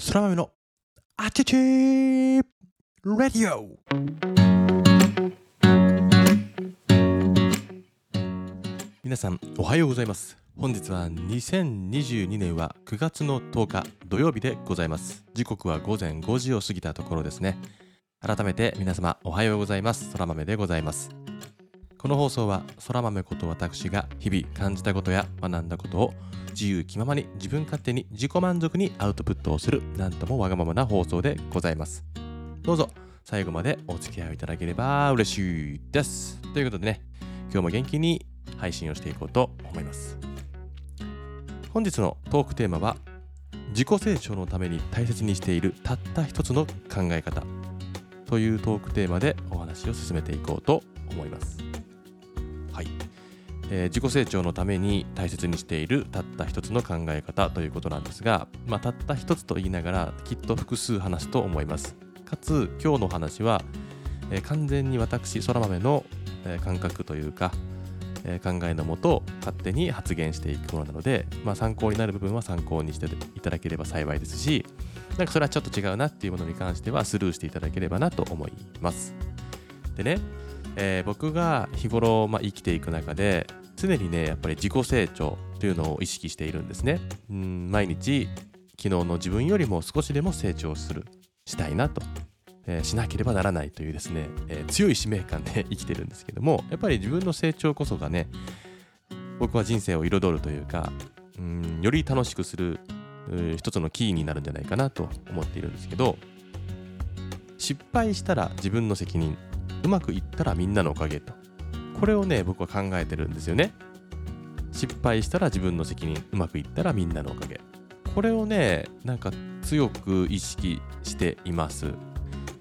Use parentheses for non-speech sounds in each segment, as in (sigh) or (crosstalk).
そら豆のあちちーラディオ皆さんおはようございます。本日は2022年は9月の10日土曜日でございます。時刻は午前5時を過ぎたところですね。改めて皆様おはようございます。そら豆でございます。この放送はそら豆こと私が日々感じたことや学んだことを自由気ままに自分勝手に自己満足にアウトプットをするなんともわがままな放送でございます。どうぞ。最後までお付き合いいただければ嬉しいです。ということでね。今日も元気に配信をしていこうと思います。本日のトークテーマは自己成長のために大切にしているたった一つの考え方というトークテーマでお話を進めていこうと思います、えー自己成長のために大切にしているたった一つの考え方ということなんですが、まあ、たった一つと言いながらきっと複数話すと思います。かつ今日の話は、えー完全に私そら豆の、えー感覚というか、え考えのもと勝手に発言していくものなので、まあ、参考になる部分は参考にしていただければ幸いですしなんかそれはちょっと違うなっていうものに関してはスルーしていただければなと思います。でね、えー僕が日頃、まあ、生きていく中で常にねやっぱり自己成長というのを意識しているんですね。うん毎日昨日の自分よりも少しでも成長するしたいなと、えーしなければならないというですね、えー強い使命感で (laughs) 生きてるんですけどもやっぱり自分の成長こそがね僕は人生を彩るというかうんより楽しくする一つのキーになるんじゃないかなと思っているんですけど失敗したら自分の責任うまくいったらみんなのおかげと。これをね僕は考えてるんですよね。失敗したら自分の責任うまくいったらみんなのおかげ。これをねなんか強く意識しています。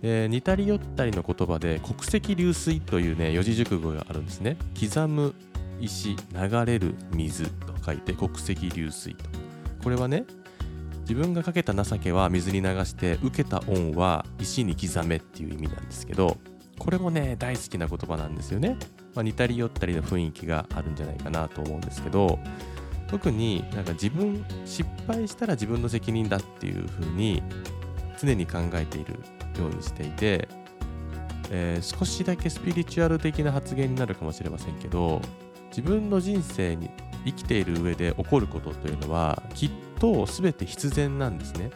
えー似たり寄ったりの言葉で国石流水というね四字熟語があるんですね。刻む石流れる水と書いて国石流水と。これはね自分がかけた情けは水に流して受けた恩は石に刻めっていう意味なんですけどこれもね大好きな言葉なんですよね、まあ、似たり寄ったりの雰囲気があるんじゃないかなと思うんですけど特になんか自分失敗したら自分の責任だっていう風に常に考えているようにしていて、えー少しだけスピリチュアル的な発言になるかもしれませんけど自分の人生に生きている上で起こることというのはきっと全て必然なんですね。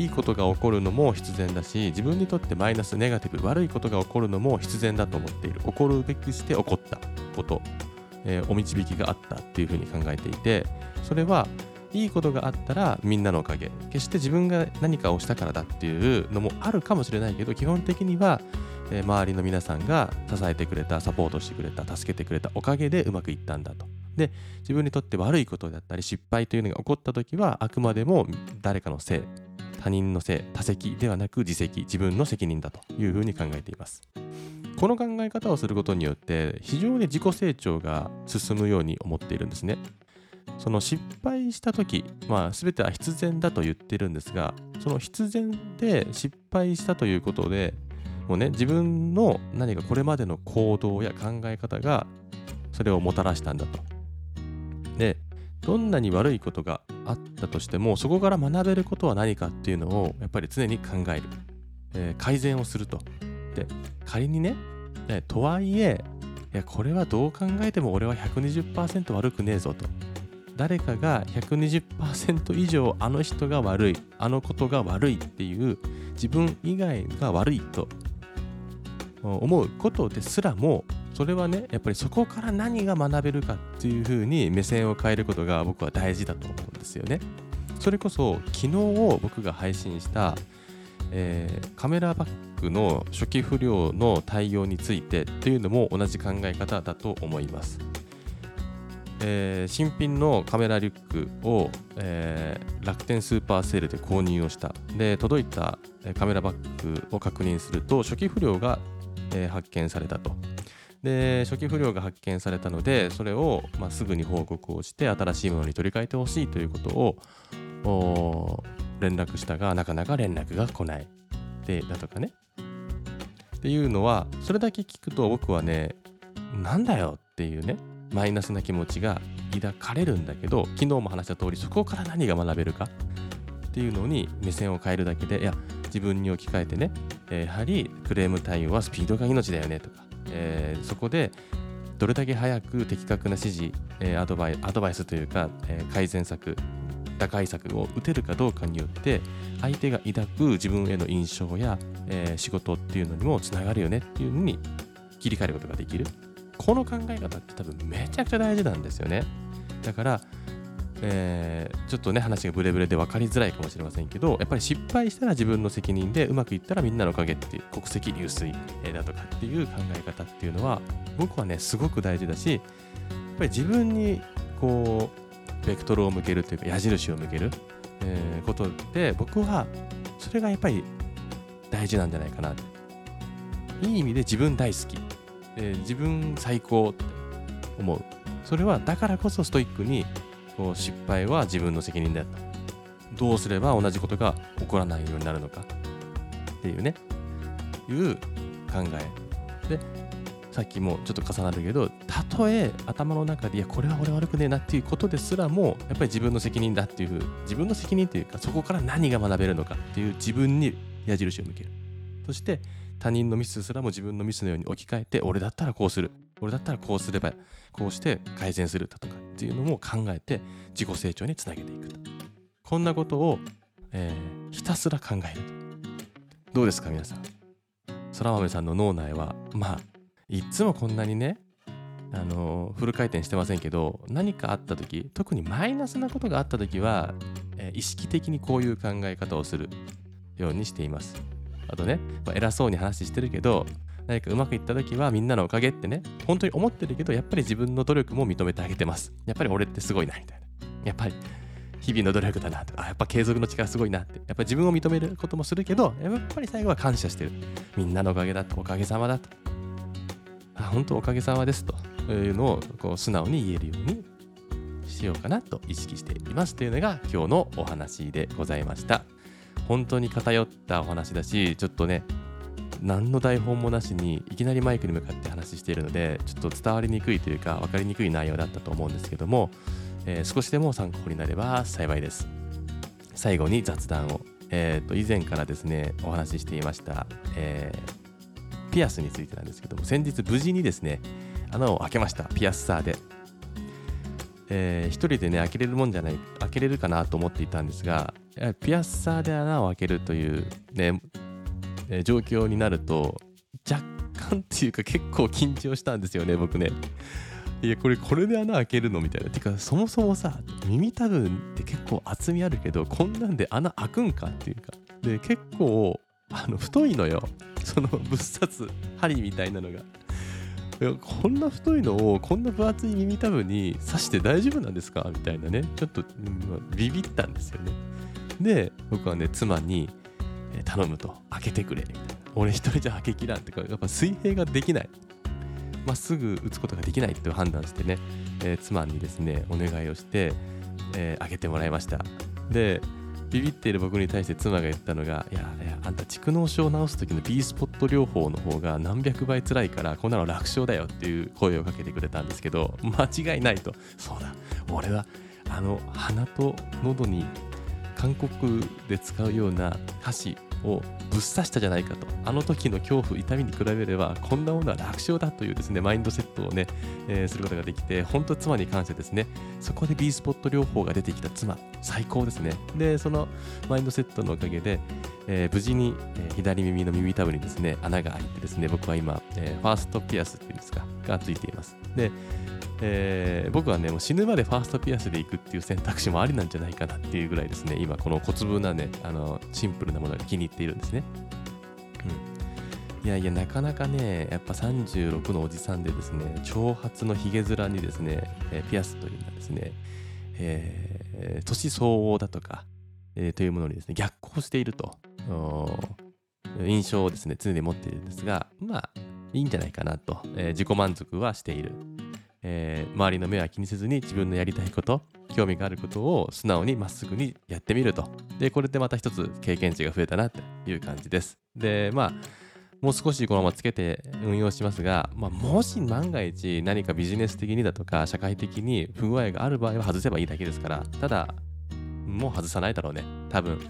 いいことが起こるのも必然だし自分にとってマイナスネガティブ悪いことが起こるのも必然だと思っている。起こるべくして起こったこと、えーお導きがあったっていうふうに考えていてそれはいいことがあったらみんなのおかげ。決して自分が何かをしたからだっていうのもあるかもしれないけど基本的には、えー周りの皆さんが支えてくれたサポートしてくれた助けてくれたおかげでうまくいったんだと。で自分にとって悪いことだったり失敗というのが起こった時はあくまでも誰かのせい。他人のせい他責ではなく自責自分の責任だというふうに考えています。この考え方をすることによって非常に自己成長が進むように思っているんですね。その失敗した時、まあ、全ては必然だと言ってるんですがその必然で失敗したということでもうね自分の何かこれまでの行動や考え方がそれをもたらしたんだと。でどんなに悪いことがあったとしてもそこから学べることは何かっていうのをやっぱり常に考える、えー改善をすると。で仮にねねとはいえいやこれはどう考えても俺は120%悪くねえぞと。誰かが120%以上あの人が悪いあのことが悪いっていう自分以外が悪いと思うことですらもそれはねやっぱりそこから何が学べるかっていうふうに目線を変えることが僕は大事だと思うんですよね。それこそ昨日僕が配信した、えーカメラバッグの初期不良の対応についてっていうのも同じ考え方だと思います。えー新品のカメラリュックを、えー楽天スーパーセールで購入をしたで届いたカメラバッグを確認すると初期不良が、え発見されたとで初期不良が発見されたのでそれを、まあ、すぐに報告をして新しいものに取り替えてほしいということを連絡したがなかなか連絡が来ない。でだとかね。っていうのはそれだけ聞くと僕はねなんだよっていうねマイナスな気持ちが抱かれるんだけど昨日も話した通りそこから何が学べるか？っていうのに目線を変えるだけでいや自分に置き換えてね、えー、やはりクレーム対応はスピードが命だよねとか、えー、そこでどれだけ早く的確な指示、えー、アドバイアドバイスというか、え改善策打開策を打てるかどうかによって相手が抱く自分への印象や、え仕事っていうのにもつながるよねっていうのに切り替えることができる。この考え方って多分めちゃくちゃ大事なんですよね。だからえー、ちょっとね話がブレブレで分かりづらいかもしれませんけどやっぱり失敗したら自分の責任でうまくいったらみんなのおかげっていう国籍流水、えだとかっていう考え方っていうのは僕はねすごく大事だしやっぱり自分にこうベクトルを向けるというか矢印を向ける、えー、ことで僕はそれがやっぱり大事なんじゃないかな。いい意味で自分大好き、えー、自分最高って思う。それはだからこそストイックにこう失敗は自分の責任だとどうすれば同じことが起こらないようになるのかっていうね。いう考え。でさっきもちょっと重なるけどたとえ頭の中でいやこれは俺悪くねえなっていうことですらもやっぱり自分の責任だっていう自分の責任というかそこから何が学べるのかっていう自分に矢印を向ける。そして他人のミスすらも自分のミスのように置き換えて俺だったらこうする。俺だったらこうすればこうして改善するだとか。っていうのも考えて自己成長につなげていくと。こんなことを、えー、ひたすら考えると。どうですか皆さん？空豆さんの脳内はまあいつもこんなにねあのフル回転してませんけど何かあった時特にマイナスなことがあった時は、えー、意識的にこういう考え方をするようにしています。あとね、まあ、偉そうに話してるけど何かうまくいった時はみんなのおかげってね、本当に思ってるけど、やっぱり自分の努力も認めてあげてます。やっぱり俺ってすごいな、みたいな。やっぱり日々の努力だなとか、やっぱ継続の力すごいなって。やっぱり自分を認めることもするけど、やっぱり最後は感謝してる。みんなのおかげだと、おかげさまだと。あ、本当おかげさまですというのをこう素直に言えるようにしようかなと意識していますというのが今日のお話でございました。本当に偏ったお話だし、ちょっとね、何の台本もなしにいきなりマイクに向かって話しているのでちょっと伝わりにくいというか分かりにくい内容だったと思うんですけども、えー、少しでも参考になれば幸いです。最後に雑談を、えー、と以前からですねお話ししていました、えー、ピアスについてなんですけども先日無事にですね穴を開けました。ピアッサーで。えー、人でね開けれるもんじゃない開けれるかなと思っていたんですがピアッサーで穴を開けるというねえ状況になると若干っていうか結構緊張したんですよね僕ね。いやこれこれで穴開けるのみたいな。てかそもそもさ耳たぶんって結構厚みあるけどこんなんで穴開くんかっていうか。で結構あの太いのよ。そのぶっ刺す針みたいなのが。いやこんな太いのをこんな分厚い耳たぶに刺して大丈夫なんですかみたいなね。ちょっと、ビビったんですよね。で僕はね妻に頼むと。開けてくれ。みたいな俺一人じゃ開けきらんってかやっぱ水平ができない。まっすぐ打つことができないって判断してね、えー、妻にですねお願いをして、えー、開けてもらいました。でビビっている僕に対して妻が言ったのが「いやいやあんた蓄膿症を治す時の B スポット療法の方が何百倍辛いからこんなの楽勝だよ」っていう声をかけてくれたんですけど間違いないと。そうだ。俺はあの鼻と喉に韓国で使うような箸をぶっ刺したじゃないかと。あの時の恐怖痛みに比べればこんなものは楽勝だというですねマインドセットをね、えー、することができて本当妻に関してですねそこで B スポット療法が出てきた妻。最高ですね。でそのマインドセットのおかげで、えー、無事に、えー、左耳の耳たぶにですね穴が開いてですね僕は今、えファーストピアスっていうんですかがついています。でえー、僕はね、もう死ぬまでファーストピアスで行くっていう選択肢もありなんじゃないかなっていうぐらいですね、今この小粒なね、あの、シンプルなものが気に入っているんですね。うん。いやいや、なかなかね、やっぱ36のおじさんでですね、長髪のひげ面にですね、えー、ピアスというのはですね、えー、年相応だとか、えー、というものにですね、逆行していると、印象をですね、常に持っているんですが、まあ、いいんじゃないかなと、えー、自己満足はしている。えー、周りの目は気にせずに自分のやりたいこと興味があることを素直にまっすぐにやってみると。でこれでまた一つ経験値が増えたなという感じです。でまあもう少しこのままつけて運用しますが、まあ、もし万が一何かビジネス的にだとか社会的に不具合がある場合は外せばいいだけですからただもう外さないだろうね。多分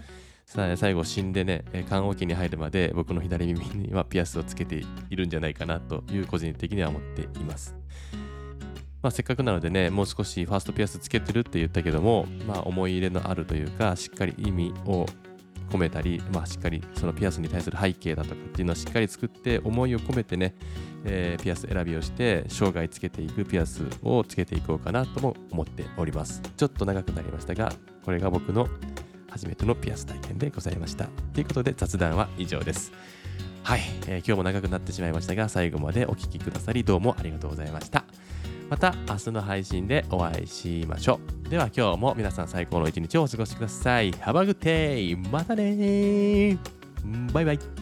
最後死んでね棺桶に入るまで僕の左耳にはピアスをつけているんじゃないかなという個人的には思っています。まあ、せっかくなのでね、もう少しファーストピアスつけてるって言ったけども、まあ、思い入れのあるというか、しっかり意味を込めたり、まあ、しっかりそのピアスに対する背景だとかっていうのをしっかり作って思いを込めてね、えー、ピアス選びをして生涯つけていくピアスをつけていこうかなとも思っております。ちょっと長くなりましたがこれが僕の初めてのピアス体験でございました。ということで雑談は以上です。はい、えー、今日も長くなってしまいましたが最後までお聴きくださりどうもありがとうございました。また明日の配信でお会いしましょう。では今日も皆さん最高の一日をお過ごしください。Have a good day! またねバイバイ